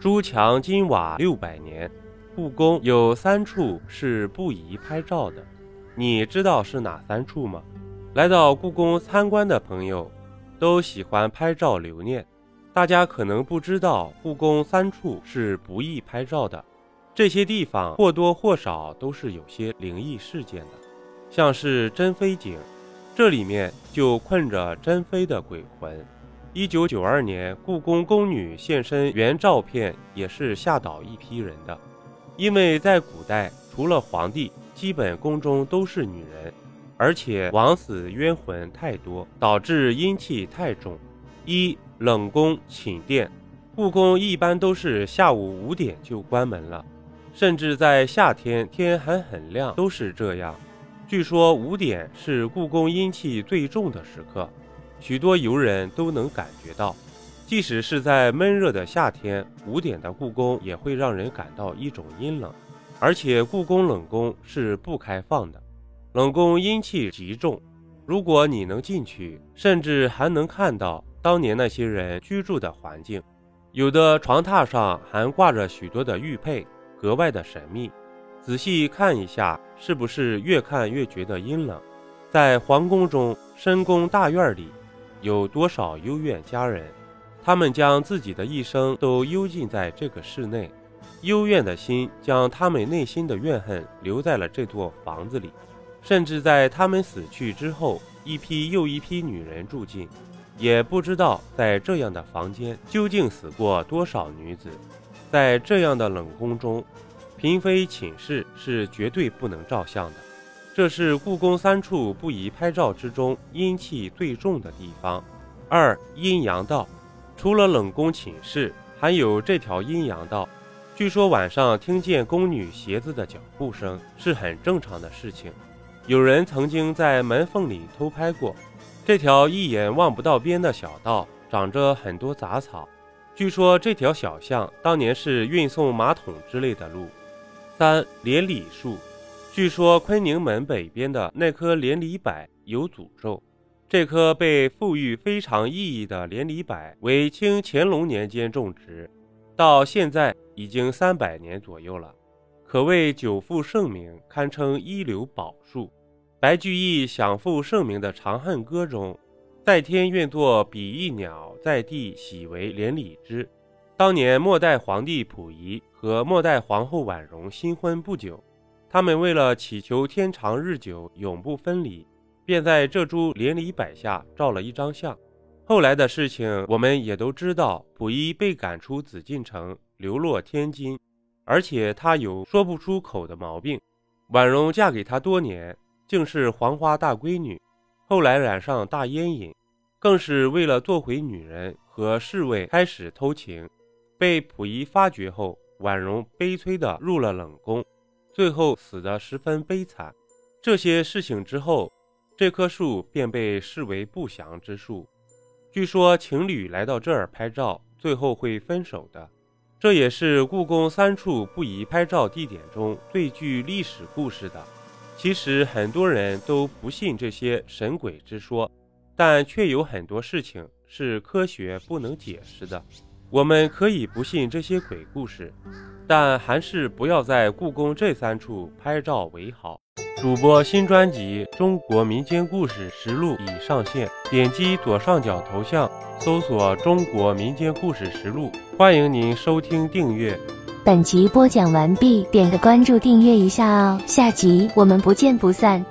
朱墙金瓦六百年，故宫有三处是不宜拍照的，你知道是哪三处吗？来到故宫参观的朋友，都喜欢拍照留念。大家可能不知道，故宫三处是不宜拍照的。这些地方或多或少都是有些灵异事件的，像是珍妃井，这里面就困着珍妃的鬼魂。一九九二年，故宫宫女现身原照片也是吓倒一批人的，因为在古代，除了皇帝，基本宫中都是女人，而且枉死冤魂太多，导致阴气太重。一冷宫寝殿，故宫一般都是下午五点就关门了。甚至在夏天，天还很亮，都是这样。据说五点是故宫阴气最重的时刻，许多游人都能感觉到。即使是在闷热的夏天，五点的故宫也会让人感到一种阴冷。而且故宫冷宫是不开放的，冷宫阴气极重。如果你能进去，甚至还能看到当年那些人居住的环境，有的床榻上还挂着许多的玉佩。格外的神秘，仔细看一下，是不是越看越觉得阴冷？在皇宫中，深宫大院里，有多少幽怨佳人？他们将自己的一生都幽禁在这个室内，幽怨的心将他们内心的怨恨留在了这座房子里，甚至在他们死去之后，一批又一批女人住进，也不知道在这样的房间究竟死过多少女子。在这样的冷宫中，嫔妃寝室是绝对不能照相的。这是故宫三处不宜拍照之中阴气最重的地方。二阴阳道，除了冷宫寝室，还有这条阴阳道。据说晚上听见宫女鞋子的脚步声是很正常的事情。有人曾经在门缝里偷拍过这条一眼望不到边的小道，长着很多杂草。据说这条小巷当年是运送马桶之类的路。三连理树，据说坤宁门北边的那棵连理柏有诅咒。这棵被赋予非常意义的连理柏为清乾隆年间种植，到现在已经三百年左右了，可谓久负盛名，堪称一流宝树。白居易享负盛名的《长恨歌》中。在天愿作比翼鸟，在地喜为连理枝。当年末代皇帝溥仪和末代皇后婉容新婚不久，他们为了祈求天长日久、永不分离，便在这株连理柏下照了一张相。后来的事情我们也都知道，溥仪被赶出紫禁城，流落天津，而且他有说不出口的毛病。婉容嫁给他多年，竟是黄花大闺女。后来染上大烟瘾，更是为了做回女人和侍卫开始偷情，被溥仪发觉后，婉容悲催地入了冷宫，最后死得十分悲惨。这些事情之后，这棵树便被视为不祥之树。据说情侣来到这儿拍照，最后会分手的。这也是故宫三处不宜拍照地点中最具历史故事的。其实很多人都不信这些神鬼之说，但却有很多事情是科学不能解释的。我们可以不信这些鬼故事，但还是不要在故宫这三处拍照为好。主播新专辑《中国民间故事实录》已上线，点击左上角头像搜索“中国民间故事实录”，欢迎您收听订阅。本集播讲完毕，点个关注，订阅一下哦，下集我们不见不散。